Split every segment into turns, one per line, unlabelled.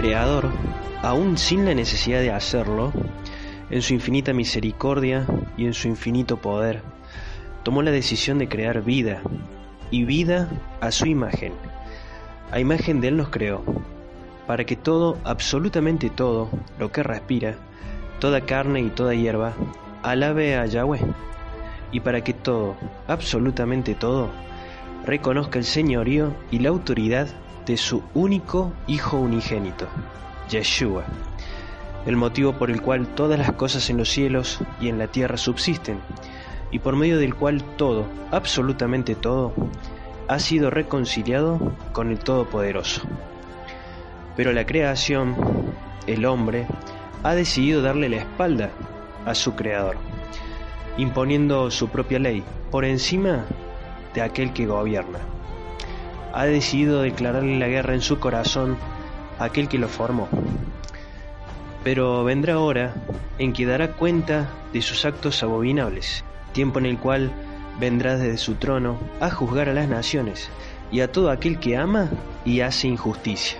Creador, aún sin la necesidad de hacerlo, en su infinita misericordia y en su infinito poder, tomó la decisión de crear vida, y vida a su imagen. A imagen de Él nos creó, para que todo, absolutamente todo, lo que respira, toda carne y toda hierba, alabe a Yahweh, y para que todo, absolutamente todo, reconozca el señorío y la autoridad de su único Hijo unigénito, Yeshua, el motivo por el cual todas las cosas en los cielos y en la tierra subsisten, y por medio del cual todo, absolutamente todo, ha sido reconciliado con el Todopoderoso. Pero la creación, el hombre, ha decidido darle la espalda a su Creador, imponiendo su propia ley por encima de aquel que gobierna. Ha decidido declararle la guerra en su corazón a aquel que lo formó. Pero vendrá hora en que dará cuenta de sus actos abominables, tiempo en el cual vendrá desde su trono a juzgar a las naciones y a todo aquel que ama y hace injusticia.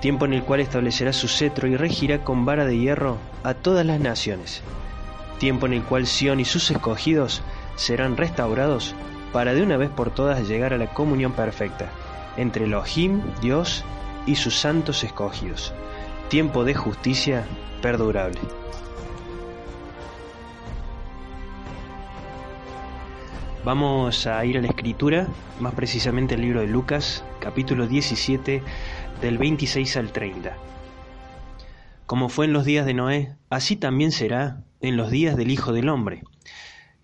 Tiempo en el cual establecerá su cetro y regirá con vara de hierro a todas las naciones. Tiempo en el cual Sión y sus escogidos serán restaurados para de una vez por todas llegar a la comunión perfecta entre Elohim, Dios, y sus santos escogidos. Tiempo de justicia perdurable. Vamos a ir a la escritura, más precisamente al libro de Lucas, capítulo 17, del 26 al 30. Como fue en los días de Noé, así también será en los días del Hijo del Hombre.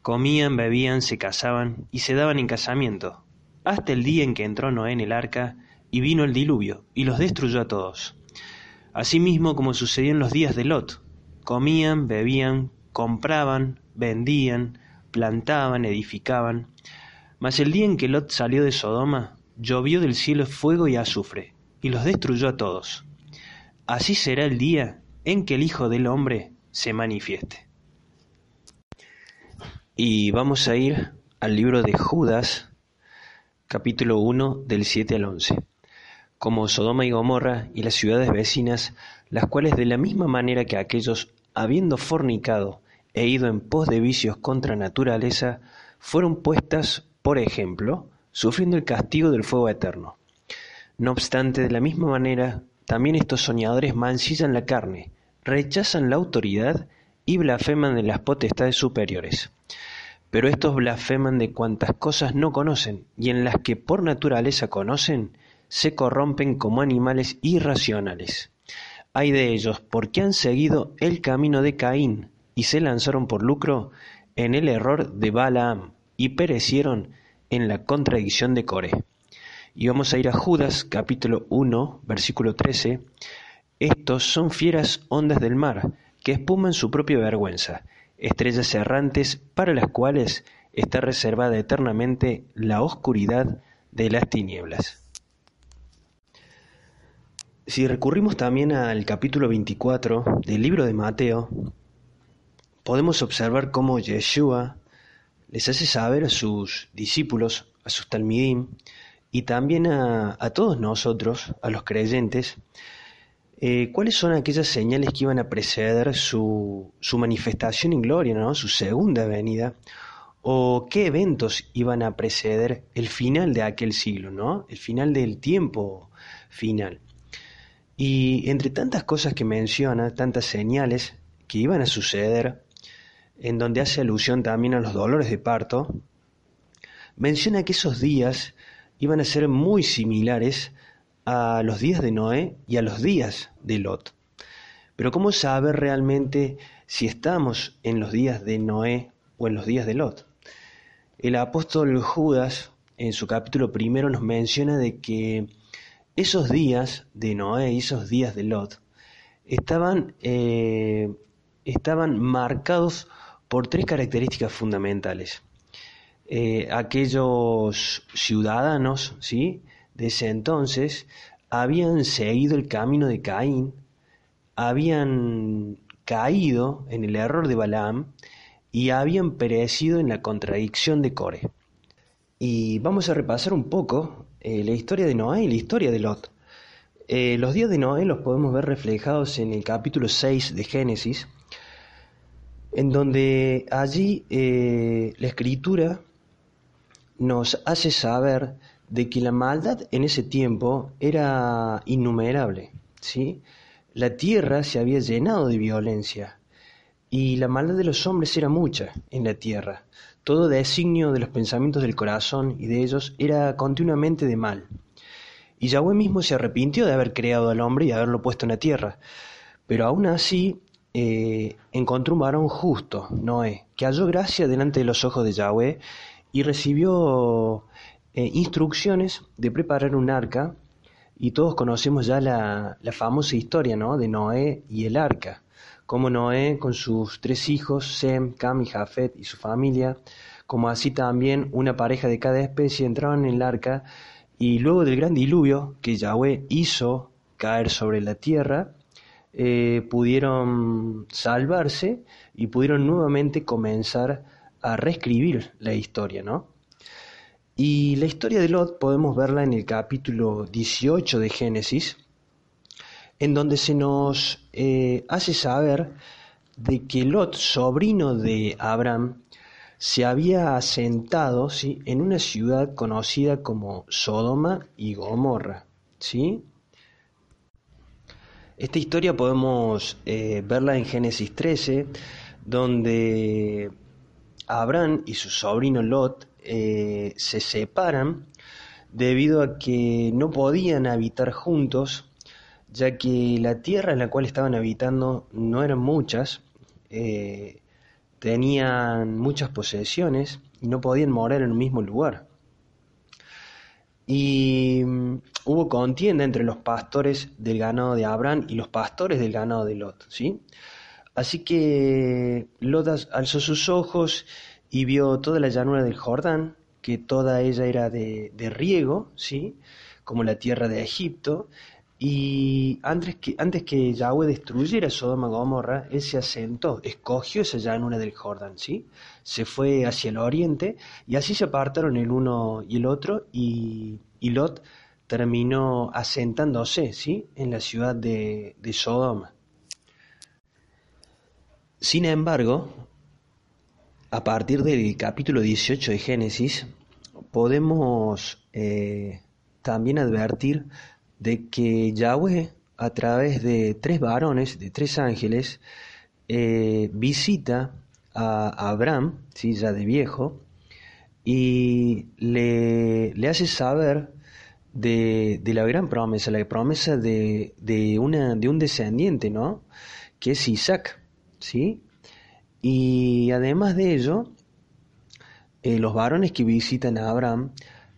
Comían, bebían, se casaban y se daban en casamiento, hasta el día en que entró Noé en el arca y vino el diluvio y los destruyó a todos. Asimismo como sucedió en los días de Lot, comían, bebían, compraban, vendían, plantaban, edificaban. Mas el día en que Lot salió de Sodoma, llovió del cielo fuego y azufre, y los destruyó a todos. Así será el día en que el Hijo del Hombre se manifieste. Y vamos a ir al libro de Judas, capítulo 1, del 7 al 11. Como Sodoma y Gomorra y las ciudades vecinas, las cuales de la misma manera que aquellos, habiendo fornicado, e ido en pos de vicios contra naturaleza, fueron puestas, por ejemplo, sufriendo el castigo del fuego eterno. No obstante, de la misma manera, también estos soñadores mancillan la carne, rechazan la autoridad y blasfeman de las potestades superiores. Pero estos blasfeman de cuantas cosas no conocen, y en las que por naturaleza conocen, se corrompen como animales irracionales. Hay de ellos, porque han seguido el camino de Caín, y se lanzaron por lucro en el error de Balaam y perecieron en la contradicción de Coré. Y vamos a ir a Judas capítulo 1 versículo 13. Estos son fieras ondas del mar que espuman su propia vergüenza, estrellas errantes para las cuales está reservada eternamente la oscuridad de las tinieblas. Si recurrimos también al capítulo 24 del libro de Mateo, podemos observar cómo Yeshua les hace saber a sus discípulos, a sus talmidim, y también a, todos nosotros, a los creyentes, eh, cuáles son aquellas señales que iban a preceder su, su manifestación en gloria, ¿no? su segunda venida, o qué eventos iban a preceder el final de aquel siglo, ¿no? el final del tiempo final. Y entre tantas cosas que menciona, tantas señales que iban a suceder, en donde hace alusión también a los dolores de parto, menciona que esos días iban a ser muy similares a los días de Noé y a los días de Lot. Pero ¿cómo saber realmente si estamos en los días de Noé o en los días de Lot? El apóstol Judas en su capítulo primero nos menciona de que esos días de Noé y esos días de Lot estaban, eh, estaban marcados por tres características fundamentales. Eh, aquellos ciudadanos ¿sí? De ese entonces habían seguido el camino de Caín, habían caído en el error de Balaam y habían perecido en la contradicción de Core. Y vamos a repasar un poco eh, la historia de Noé y la historia de Lot. eh, los días de Noé los podemos ver reflejados en el capítulo 6 de Génesis, en donde allí eh, la escritura nos hace saber de que la maldad en ese tiempo era innumerable, ¿sí? La tierra se había llenado de violencia y la maldad de los hombres era mucha en la tierra. Todo designio de los pensamientos del corazón y de ellos era continuamente de mal. Y Yahweh mismo se arrepintió de haber creado al hombre y haberlo puesto en la tierra. Pero aún así eh, encontró un varón justo, Noé, que halló gracia delante de los ojos de Yahweh y recibió eh, instrucciones de preparar un arca. Y todos conocemos ya la, la famosa historia ¿no? de Noé y el arca. Como Noé con sus tres hijos, Sem, Cam y Jafet y su familia, como así también una pareja de cada especie entraban en el arca y luego del gran diluvio que Yahweh hizo caer sobre la tierra, eh, pudieron salvarse y pudieron nuevamente comenzar a reescribir la historia, ¿no? Y la historia de Lot podemos verla en el capítulo 18 de Génesis, en donde se nos eh, hace saber de que Lot, sobrino de Abraham, se había asentado ¿sí? en una ciudad conocida como Sodoma y Gomorra. ¿sí? Esta historia podemos eh, verla en Génesis 13, donde Abraham y su sobrino Lot eh, se separan debido a que no podían habitar juntos, ya que la tierra en la cual estaban habitando no eran muchas, eh, tenían muchas posesiones y no podían morar en un mismo lugar. Y mm, hubo contienda entre los pastores del ganado de Abraham y los pastores del ganado de Lot, ¿sí? Así que Lot alzó sus ojos y vio toda la llanura del Jordán, que toda ella era de, de riego, ¿sí? Como la tierra de Egipto, y antes que, antes que Yahweh destruyera Sodoma y Gomorra, él se asentó, escogió esa llanura del Jordán, ¿sí? Se fue hacia el oriente y así se apartaron el uno y el otro y, Lot terminó asentándose, ¿sí? En la ciudad de, Sodoma. Sin embargo, a partir del capítulo 18 de Génesis, podemos eh, también advertir de que Yahweh, a través de tres varones, de tres ángeles, eh, visita a Abraham, ¿sí? ya de viejo, y le, hace saber de, la gran promesa, la promesa de, de un descendiente, ¿no? Que es Isaac, ¿sí? Y además de ello, eh, los varones que visitan a Abraham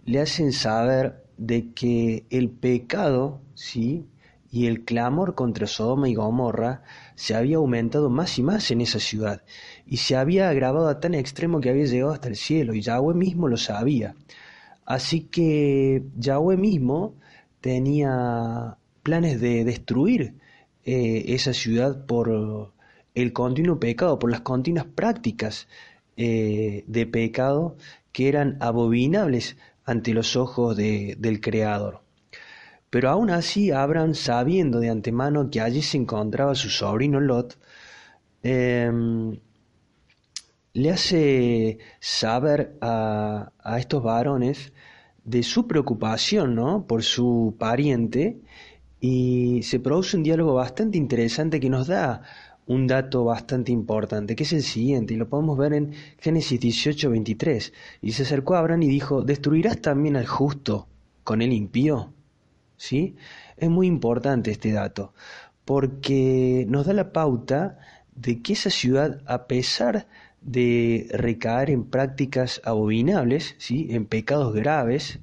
le hacen saber de que el pecado, ¿sí? y el clamor contra Sodoma y Gomorra se había aumentado más y más en esa ciudad, y se había agravado a tan extremo que había llegado hasta el cielo, y Yahweh mismo lo sabía. Así que Yahweh mismo tenía planes de destruir eh, esa ciudad por el continuo pecado, por las continuas prácticas eh, de pecado que eran abominables ante los ojos del Creador. Pero aún así Abraham, sabiendo de antemano que allí se encontraba su sobrino Lot, em, le hace saber a, a, estos varones de su preocupación ¿no? por su pariente y se produce un diálogo bastante interesante que nos da un dato bastante importante, que es el siguiente, y lo podemos ver en Génesis 18, 23. Y se acercó a Abraham y dijo, ¿destruirás también al justo con el impío? ¿Sí? Es muy importante este dato, porque nos da la pauta de que esa ciudad, a pesar de recaer en prácticas abominables, ¿sí? en pecados graves,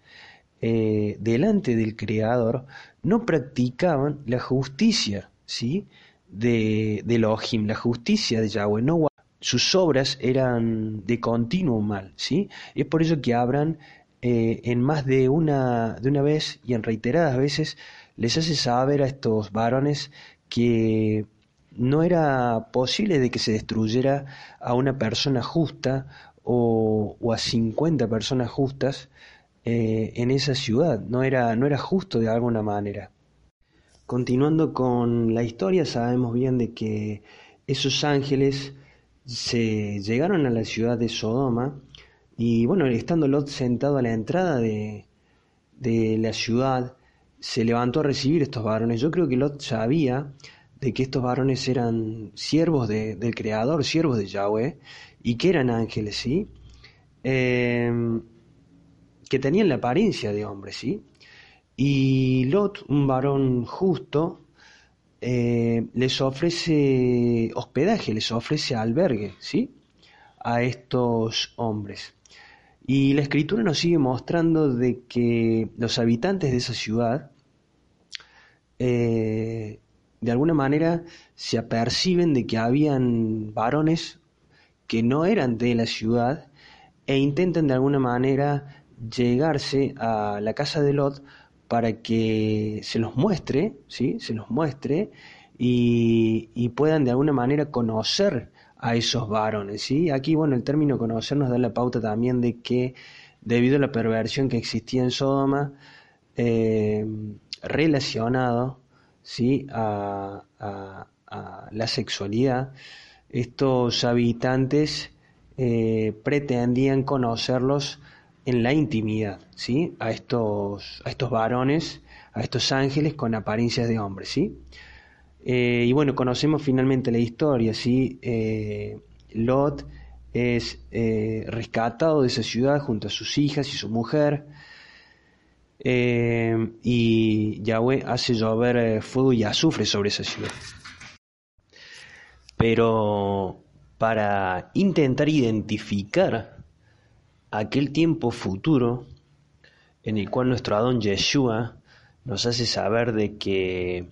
eh, delante del Creador, no practicaban la justicia, ¿sí? De, de la justicia de Yahweh. No, sus obras eran de continuo mal, ¿sí? es por eso que Abraham eh, en más de una, de una vez y en reiteradas veces les hace saber a estos varones que no era posible de que se destruyera a una persona justa o, o a 50 personas justas eh, en esa ciudad, no era, no era justo de alguna manera. Continuando con la historia, sabemos bien de que esos ángeles se llegaron a la ciudad de Sodoma y bueno, estando Lot sentado a la entrada de, de la ciudad, se levantó a recibir estos varones. Yo creo que Lot sabía de que estos varones eran siervos del Creador, siervos de Yahweh, y que eran ángeles, ¿sí? Em, que tenían la apariencia de hombres, ¿sí? Y Lot, un varón justo, eh, les ofrece hospedaje, les ofrece albergue, ¿sí? A estos hombres. Y la escritura nos sigue mostrando de que los habitantes de esa ciudad eh, de alguna manera se aperciben de que habían varones que no eran de la ciudad e intentan de alguna manera llegarse a la casa de Lot para que se los muestre, ¿sí? Se los muestre y, puedan de alguna manera conocer a esos varones, ¿sí? Aquí, bueno, el término conocer nos da la pauta también de que debido a la perversión que existía en Sodoma, eh, relacionado ¿sí? a, la sexualidad, estos habitantes eh, pretendían conocerlos en la intimidad, ¿sí? A estos, a estos varones, a estos ángeles con apariencias de hombres, ¿sí? Eh, y bueno, conocemos finalmente la historia, ¿sí? Eh, Lot es rescatado de esa ciudad junto a sus hijas y su mujer, eh, y Yahweh hace llover eh, fuego y azufre sobre esa ciudad. Pero para intentar identificar aquel tiempo futuro en el cual nuestro Adón Yeshua nos hace saber de que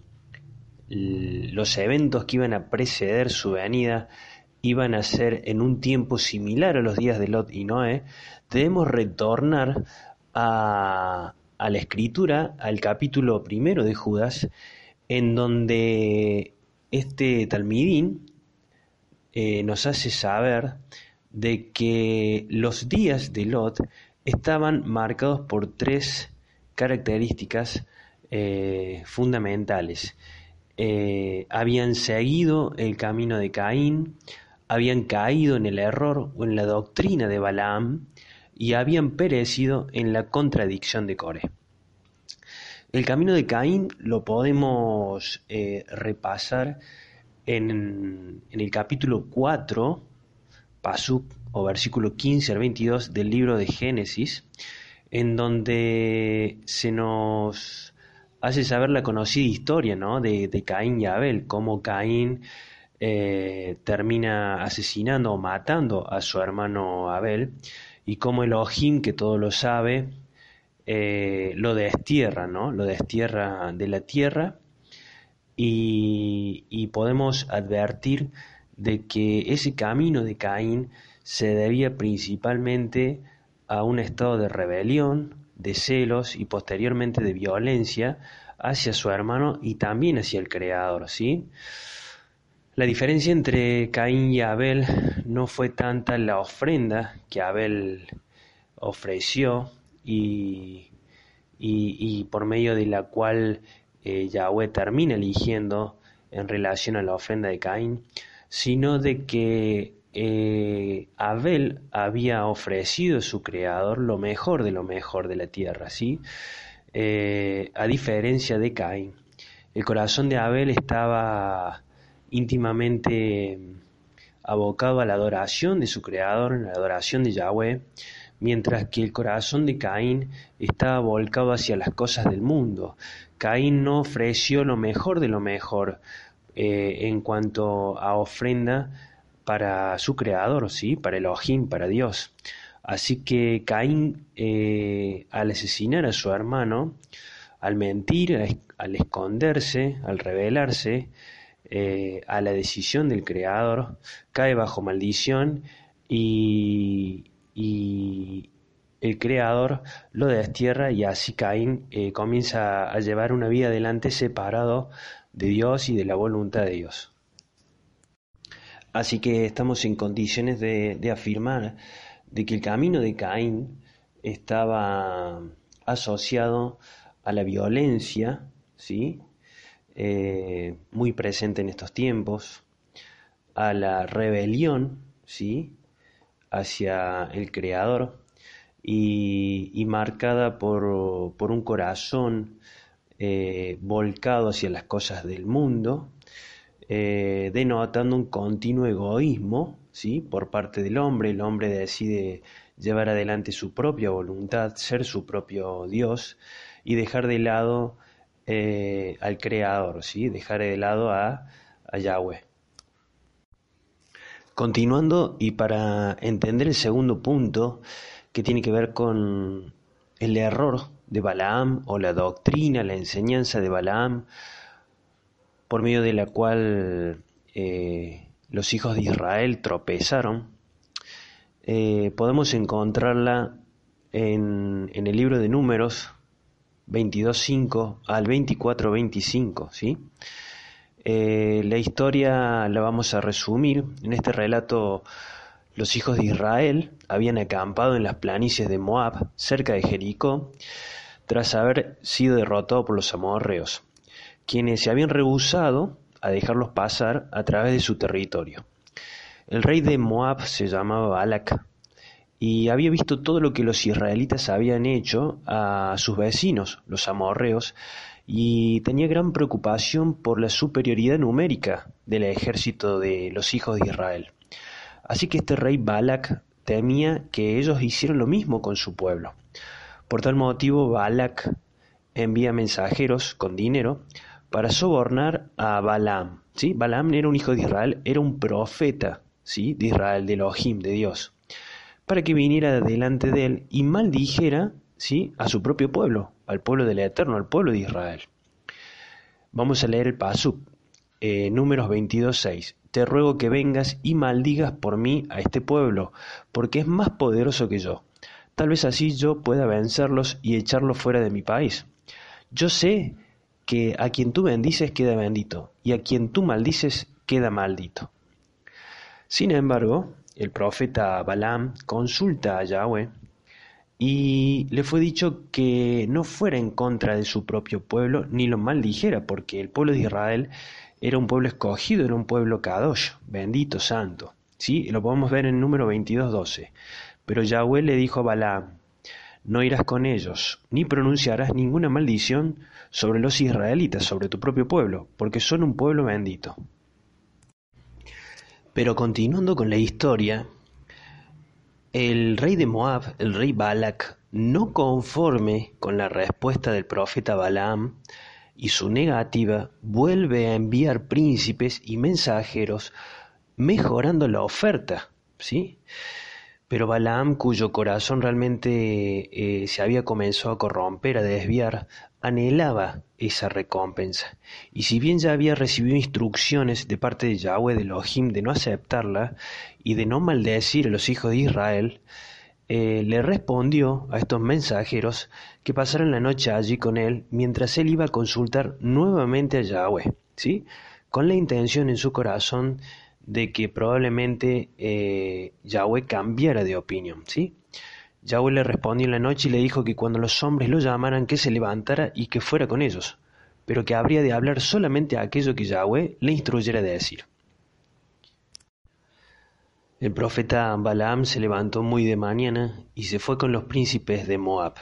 los eventos que iban a preceder su venida iban a ser en un tiempo similar a los días de Lot y Noé, debemos retornar a, la escritura, al capítulo primero de Judas, en donde este Talmidín eh, nos hace saber de que los días de Lot estaban marcados por tres características eh, fundamentales. Eh, habían seguido el camino de Caín, habían caído en el error o en la doctrina de Balaam, y habían perecido en la contradicción de Core. El camino de Caín lo podemos eh, repasar en, el capítulo 4, Pasuk o versículo 15 al 22 del libro de Génesis, en donde se nos hace saber la conocida historia ¿no? de, Caín y Abel, cómo Caín eh, termina asesinando o matando a su hermano Abel y como Elohim, que todo lo sabe, eh, lo destierra, ¿no? Lo destierra de la tierra y, y, podemos advertir de que ese camino de Caín se debía principalmente a un estado de rebelión, de celos y posteriormente de violencia hacia su hermano y también hacia el Creador, ¿sí? La diferencia entre Caín y Abel no fue tanta la ofrenda que Abel ofreció y, por medio de la cual eh, Yahweh termina eligiendo en relación a la ofrenda de Caín, sino de que eh, Abel había ofrecido a su creador lo mejor de lo mejor de la tierra, ¿sí? Eh, a diferencia de Caín. El corazón de Abel estaba íntimamente abocado a la adoración de su creador, a la adoración de Yahweh, mientras que el corazón de Caín estaba volcado hacia las cosas del mundo. Caín no ofreció lo mejor de lo mejor eh, en cuanto a ofrenda para su creador, ¿sí? para Elohim, para Dios. Así que Caín, eh, al asesinar a su hermano, al mentir, al esconderse, al rebelarse, eh, a la decisión del Creador, cae bajo maldición y, el Creador lo destierra y así Caín comienza a llevar una vida adelante separado de Dios y de la voluntad de Dios. Así que estamos en condiciones de, afirmar de que el camino de Caín estaba asociado a la violencia, ¿sí? eh, muy presente en estos tiempos, a la rebelión, ¿sí? hacia el Creador y, marcada por, un corazón eh, volcado hacia las cosas del mundo, eh, denotando un continuo egoísmo ¿sí? por parte del hombre. El hombre decide llevar adelante su propia voluntad, ser su propio Dios y dejar de lado eh, al Creador, ¿sí? dejar de lado a, a Yahweh. Continuando y para entender el segundo punto, que tiene que ver con el error de Balaam o la doctrina, la enseñanza de Balaam, por medio de la cual eh, los hijos de Israel tropezaron, eh, podemos encontrarla en, en, el libro de números 22.5 al 24.25, ¿sí? Eh, la historia la vamos a resumir. En este relato los hijos de Israel habían acampado en las planicies de Moab, cerca de Jericó, tras haber sido derrotados por los amorreos, quienes se habían rehusado a dejarlos pasar a través de su territorio. El rey de Moab se llamaba Balak y había visto todo lo que los israelitas habían hecho a sus vecinos, los amorreos, y tenía gran preocupación por la superioridad numérica del ejército de los hijos de Israel. Así que este rey Balak temía que ellos hicieran lo mismo con su pueblo. Por tal motivo Balak envía mensajeros con dinero para sobornar a Balaam. ¿sí? Balaam era un hijo de Israel, era un profeta ¿sí? de Israel, de Elohim, de Dios, para que viniera delante de él y maldijera ¿sí? a su propio pueblo, al pueblo del Eterno, al pueblo de Israel. Vamos a leer el Pasuk, eh, números 22.6. Te ruego que vengas y maldigas por mí a este pueblo, porque es más poderoso que yo. Tal vez así yo pueda vencerlos y echarlos fuera de mi país. Yo sé que a quien tú bendices queda bendito, y a quien tú maldices queda maldito. Sin embargo, el profeta Balaam consulta a Yahweh y le fue dicho que no fuera en contra de su propio pueblo ni lo maldijera, porque el pueblo de Israel era un pueblo escogido, era un pueblo kadosh, bendito, santo. ¿Sí? Lo podemos ver en el número 22.12. Pero Yahweh le dijo a Balaam, no irás con ellos, ni pronunciarás ninguna maldición sobre los israelitas, sobre tu propio pueblo, porque son un pueblo bendito. Pero continuando con la historia, el rey de Moab, el rey Balak, no conforme con la respuesta del profeta Balaam y su negativa, vuelve a enviar príncipes y mensajeros mejorando la oferta, ¿sí? Pero Balaam, cuyo corazón realmente eh, se había comenzado a corromper, a desviar, anhelaba esa recompensa. Y si bien ya había recibido instrucciones de parte de Yahweh de Elohim de no aceptarla y de no maldecir a los hijos de Israel, eh, le respondió a estos mensajeros que pasaran la noche allí con él mientras él iba a consultar nuevamente a Yahweh, ¿sí? con la intención en su corazón de que probablemente eh, Yahweh cambiara de opinión. ¿sí? Yahweh le respondió en la noche y le dijo que cuando los hombres lo llamaran que se levantara y que fuera con ellos, pero que habría de hablar solamente aquello que Yahweh le instruyera de decir. El profeta Balaam se levantó muy de mañana y se fue con los príncipes de Moab.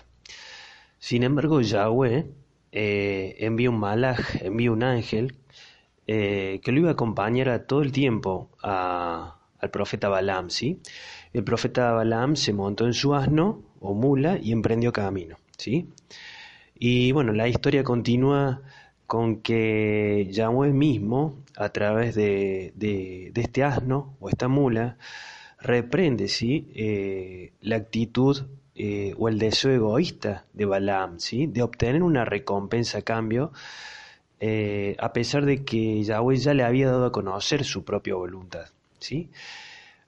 Sin embargo, Yahweh eh, envió un malaj, envió un ángel eh, que lo iba a acompañar a todo el tiempo al profeta Balaam, ¿sí? El profeta Balaam se montó en su asno o mula y emprendió camino. ¿sí? Y bueno, la historia continúa con que Yahweh mismo, a través de, este asno o esta mula, reprende ¿sí? Eh, la actitud eh, o el deseo egoísta de Balaam, ¿sí? de obtener una recompensa a cambio, eh, a pesar de que Yahweh ya le había dado a conocer su propia voluntad. ¿sí?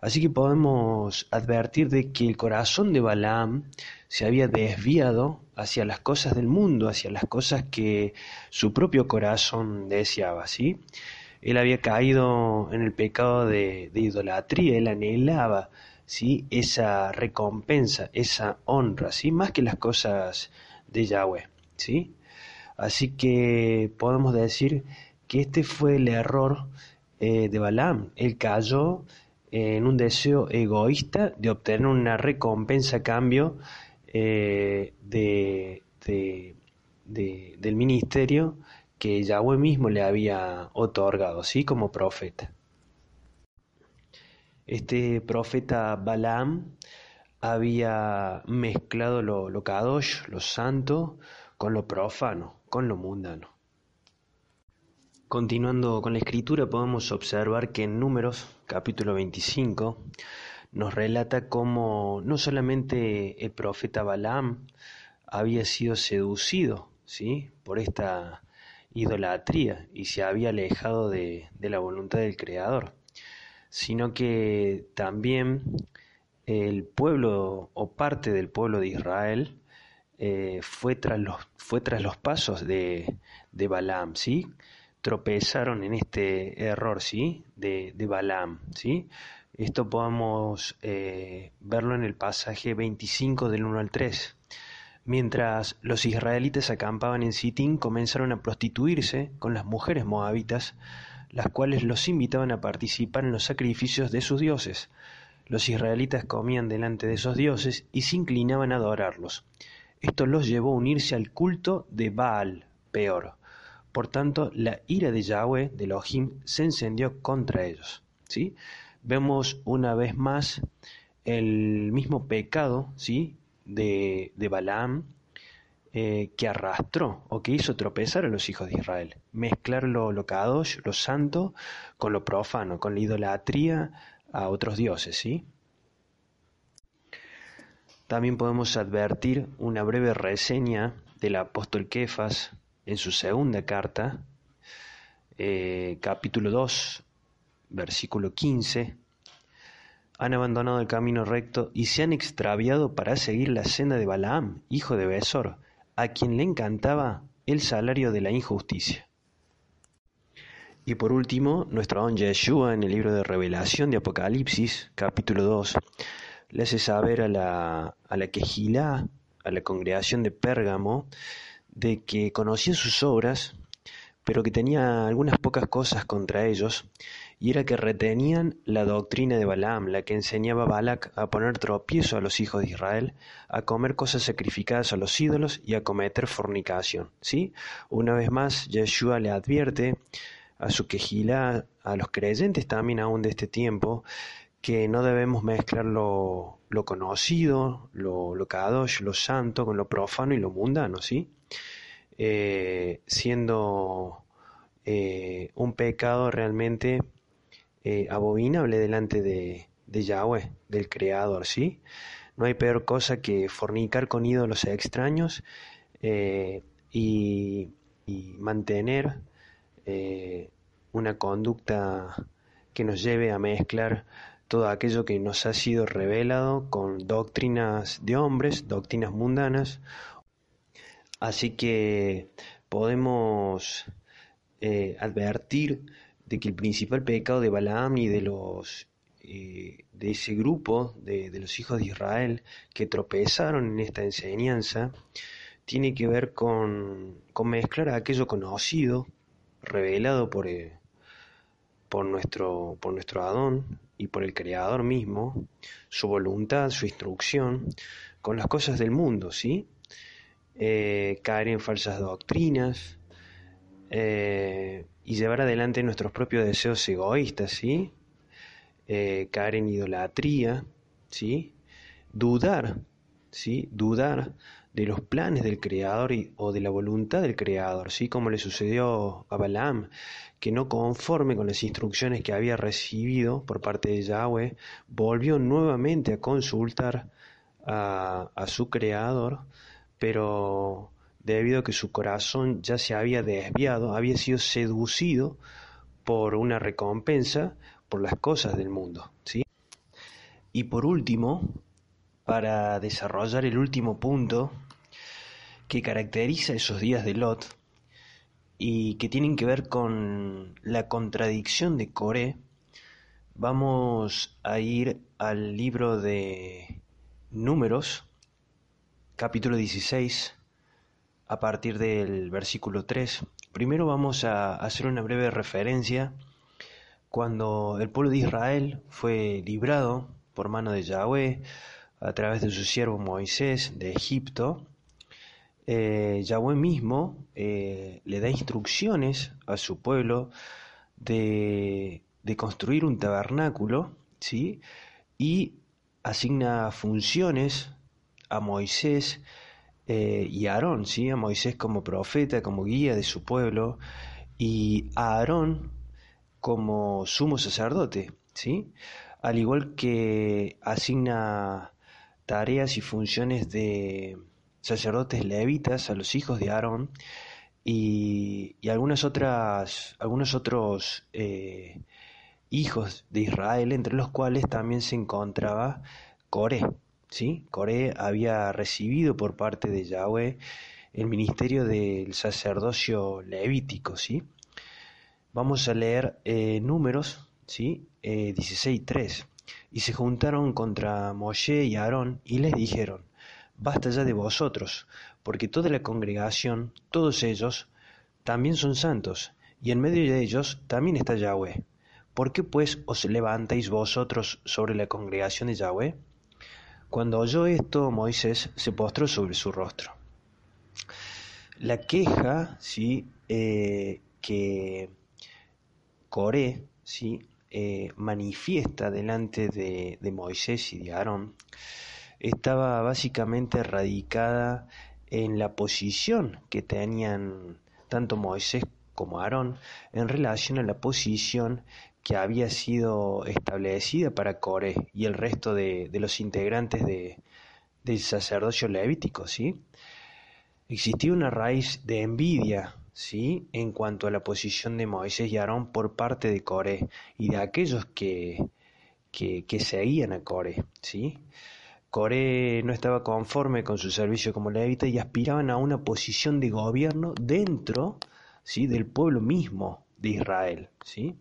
Así que podemos advertir de que el corazón de Balaam se había desviado hacia las cosas del mundo, hacia las cosas que su propio corazón deseaba, ¿sí? Él había caído en el pecado de, idolatría, él anhelaba, ¿sí? Esa recompensa, esa honra, ¿sí? Más que las cosas de Yahweh, ¿sí? Así que podemos decir que este fue el error eh, de Balaam. Él cayó en un deseo egoísta de obtener una recompensa a cambio eh, de, del ministerio que Yahweh mismo le había otorgado, ¿sí? Como profeta. Este profeta Balaam había mezclado lo kadosh, lo santo, con lo profano, con lo mundano. Continuando con la escritura podemos observar que en Números capítulo 25 nos relata cómo no solamente el profeta Balaam había sido seducido ¿sí? por esta idolatría y se había alejado de, la voluntad del Creador, sino que también el pueblo o parte del pueblo de Israel eh, fue, tras los, fue tras los pasos de, de Balaam, ¿sí? tropezaron en este error, ¿sí? De, de Balaam, ¿sí? Esto podemos eh, verlo en el pasaje 25 del 1 al 3. Mientras los israelitas acampaban en Sitín, comenzaron a prostituirse con las mujeres moabitas, las cuales los invitaban a participar en los sacrificios de sus dioses. Los israelitas comían delante de esos dioses y se inclinaban a adorarlos. Esto los llevó a unirse al culto de Baal, peor. Por tanto, la ira de Yahweh, de Elohim, se encendió contra ellos. ¿sí? Vemos una vez más el mismo pecado ¿sí? de, de Balaam eh, que arrastró o que hizo tropezar a los hijos de Israel. Mezclar lo, lo kadosh, lo santo, con lo profano, con la idolatría a otros dioses, ¿sí? También podemos advertir una breve reseña del apóstol Kefas en su segunda carta, eh, capítulo 2, versículo 15, han abandonado el camino recto y se han extraviado para seguir la senda de Balaam, hijo de Besor, a quien le encantaba el salario de la injusticia. Y por último, nuestro don Yeshua en el libro de Revelación de Apocalipsis, capítulo 2, le hace saber a la, a la Quejilá, a la congregación de Pérgamo, de que conocía sus obras, pero que tenía algunas pocas cosas contra ellos, y era que retenían la doctrina de Balaam, la que enseñaba a Balac a poner tropiezo a los hijos de Israel, a comer cosas sacrificadas a los ídolos y a cometer fornicación. ¿sí? Una vez más, Yeshua le advierte a su quejilá, a los creyentes también aún de este tiempo, que no debemos mezclar lo, conocido, lo, lo kadosh, lo santo, con lo profano y lo mundano, ¿sí? Eh, siendo eh, un pecado realmente eh, abominable delante de, Yahweh, del Creador, ¿sí? No hay peor cosa que fornicar con ídolos extraños y, mantener una conducta que nos lleve a mezclar todo aquello que nos ha sido revelado con doctrinas de hombres, doctrinas mundanas. Así que podemos advertir de que el principal pecado de Balaam y de los eh, de ese grupo de, los hijos de Israel que tropezaron en esta enseñanza tiene que ver con, con mezclar aquello conocido, revelado por, eh, por, nuestro, por nuestro Adón y por el Creador mismo, su voluntad, su instrucción, con las cosas del mundo, ¿sí? Eh, caer en falsas doctrinas, eh, y llevar adelante nuestros propios deseos egoístas, ¿sí? Eh, caer en idolatría, ¿sí? Dudar, ¿sí? Dudar de los planes del Creador o de la voluntad del Creador, ¿sí? Como le sucedió a Balaam, que no conforme con las instrucciones que había recibido por parte de Yahweh, volvió nuevamente a consultar a, a su Creador, pero debido a que su corazón ya se había desviado, había sido seducido por una recompensa por las cosas del mundo. ¿sí? Y por último, para desarrollar el último punto que caracteriza esos días de Lot y que tienen que ver con la contradicción de Coré, vamos a ir al libro de Números, capítulo 16, a partir del versículo 3. Primero vamos a hacer una breve referencia cuando el pueblo de Israel fue librado por mano de Yahweh a través de su siervo Moisés de Egipto. Eh, Yahweh mismo eh, le da instrucciones a su pueblo de, construir un tabernáculo, ¿sí? Y asigna funciones a Moisés eh, y a Aarón, ¿sí? a Moisés como profeta, como guía de su pueblo, y a Aarón como sumo sacerdote, ¿sí? al igual que asigna tareas y funciones de sacerdotes levitas a los hijos de Aarón y, algunas otras, algunos otros eh, hijos de Israel, entre los cuales también se encontraba Coré, ¿sí? Coré había recibido por parte de Yahweh el ministerio del sacerdocio levítico, ¿sí? Vamos a leer eh, números, ¿sí? Eh, 16.3. Y se juntaron contra Moshe y Aarón y les dijeron, basta ya de vosotros, porque toda la congregación, todos ellos, también son santos, y en medio de ellos también está Yahweh. ¿Por qué pues os levantáis vosotros sobre la congregación de Yahweh? Cuando oyó esto, Moisés se postró sobre su rostro. La queja ¿sí? Eh, que Coré ¿sí? Eh, manifiesta delante de, de, Moisés y de Aarón estaba básicamente radicada en la posición que tenían tanto Moisés como Aarón en relación a la posición que había sido establecida para Coré y el resto de, los integrantes de, del sacerdocio levítico, ¿sí? Existía una raíz de envidia, ¿sí? En cuanto a la posición de Moisés y Aarón por parte de Coré y de aquellos que, que, que seguían a Coré, ¿sí? Coré no estaba conforme con su servicio como levita y aspiraban a una posición de gobierno dentro ¿sí? del pueblo mismo de Israel. ¿sí?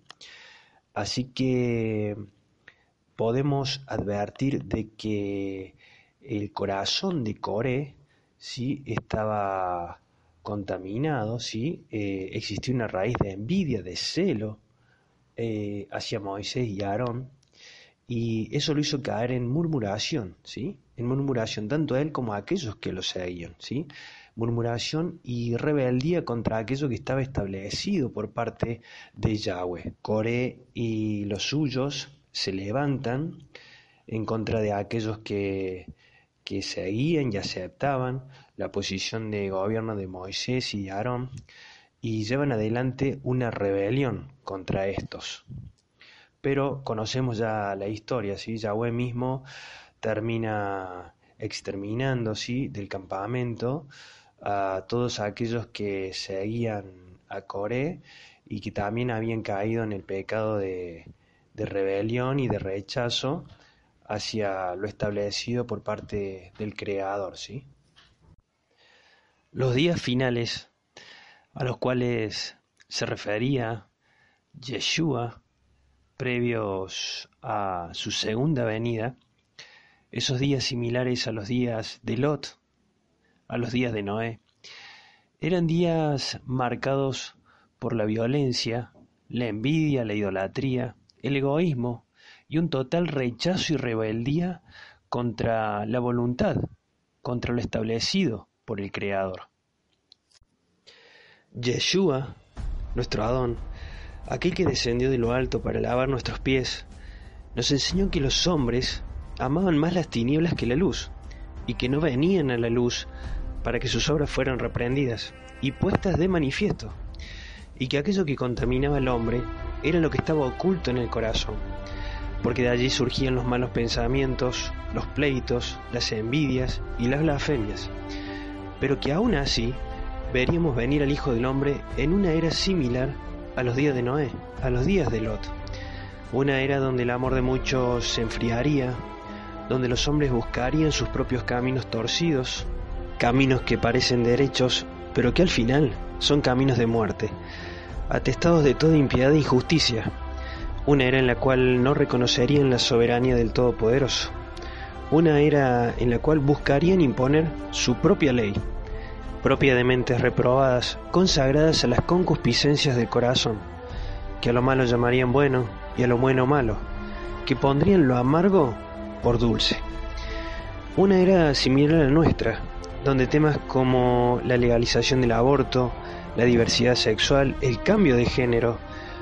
Así que podemos advertir de que el corazón de Coré ¿sí? estaba contaminado, ¿sí? Eh, existía una raíz de envidia, de celo eh, hacia Moisés y Aarón, y eso lo hizo caer en murmuración, ¿sí? en murmuración tanto a él como a aquellos que lo seguían. ¿sí? murmuración y rebeldía contra aquello que estaba establecido por parte de Yahweh. Coré y los suyos se levantan en contra de aquellos que, que seguían y aceptaban la posición de gobierno de Moisés y Aarón y llevan adelante una rebelión contra estos. Pero conocemos ya la historia, ¿sí? Yahweh mismo termina exterminando ¿sí? del campamento a todos aquellos que seguían a Coré y que también habían caído en el pecado de, rebelión y de rechazo hacia lo establecido por parte del Creador, ¿sí? Los días finales a los cuales se refería Yeshua previos a su segunda venida, esos días similares a los días de Lot, a los días de Noé. Eran días marcados por la violencia, la envidia, la idolatría, el egoísmo y un total rechazo y rebeldía contra la voluntad, contra lo establecido por el Creador. Yeshua, nuestro Adón, aquel que descendió de lo alto para lavar nuestros pies, nos enseñó que los hombres amaban más las tinieblas que la luz, y que no venían a la luz para que sus obras fueran reprendidas y puestas de manifiesto, y que aquello que contaminaba al hombre era lo que estaba oculto en el corazón, porque de allí surgían los malos pensamientos, los pleitos, las envidias y las blasfemias, pero que aún así veríamos venir al Hijo del Hombre en una era similar a los días de Noé, a los días de Lot, una era donde el amor de muchos se enfriaría, donde los hombres buscarían sus propios caminos torcidos, caminos que parecen derechos, pero que al final son caminos de muerte, atestados de toda impiedad e injusticia, una era en la cual no reconocerían la soberanía del Todopoderoso, una era en la cual buscarían imponer su propia ley, propia de mentes reprobadas, consagradas a las concupiscencias del corazón, que a lo malo llamarían bueno y a lo bueno malo, que pondrían lo amargo por dulce. Una era similar a la nuestra, donde temas como la legalización del aborto, la diversidad sexual, el cambio de género,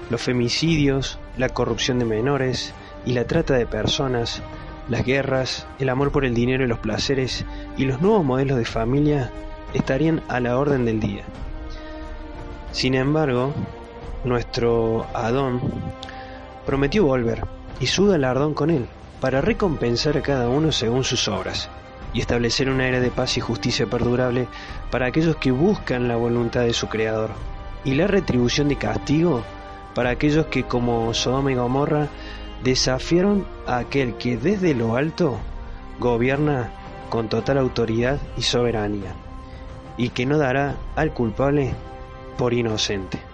los femicidios, la corrupción de menores y la trata de personas, las guerras, el amor por el dinero y los placeres y los nuevos modelos de familia estarían a la orden del día. Sin embargo, nuestro Adón prometió volver y su galardón con él, para recompensar a cada uno según sus obras, y establecer una era de paz y justicia perdurable para aquellos que buscan la voluntad de su Creador, y la retribución de castigo para aquellos que, como Sodoma y Gomorra, desafiaron a aquel que desde lo alto gobierna con total autoridad y soberanía, y que no dará al culpable por inocente.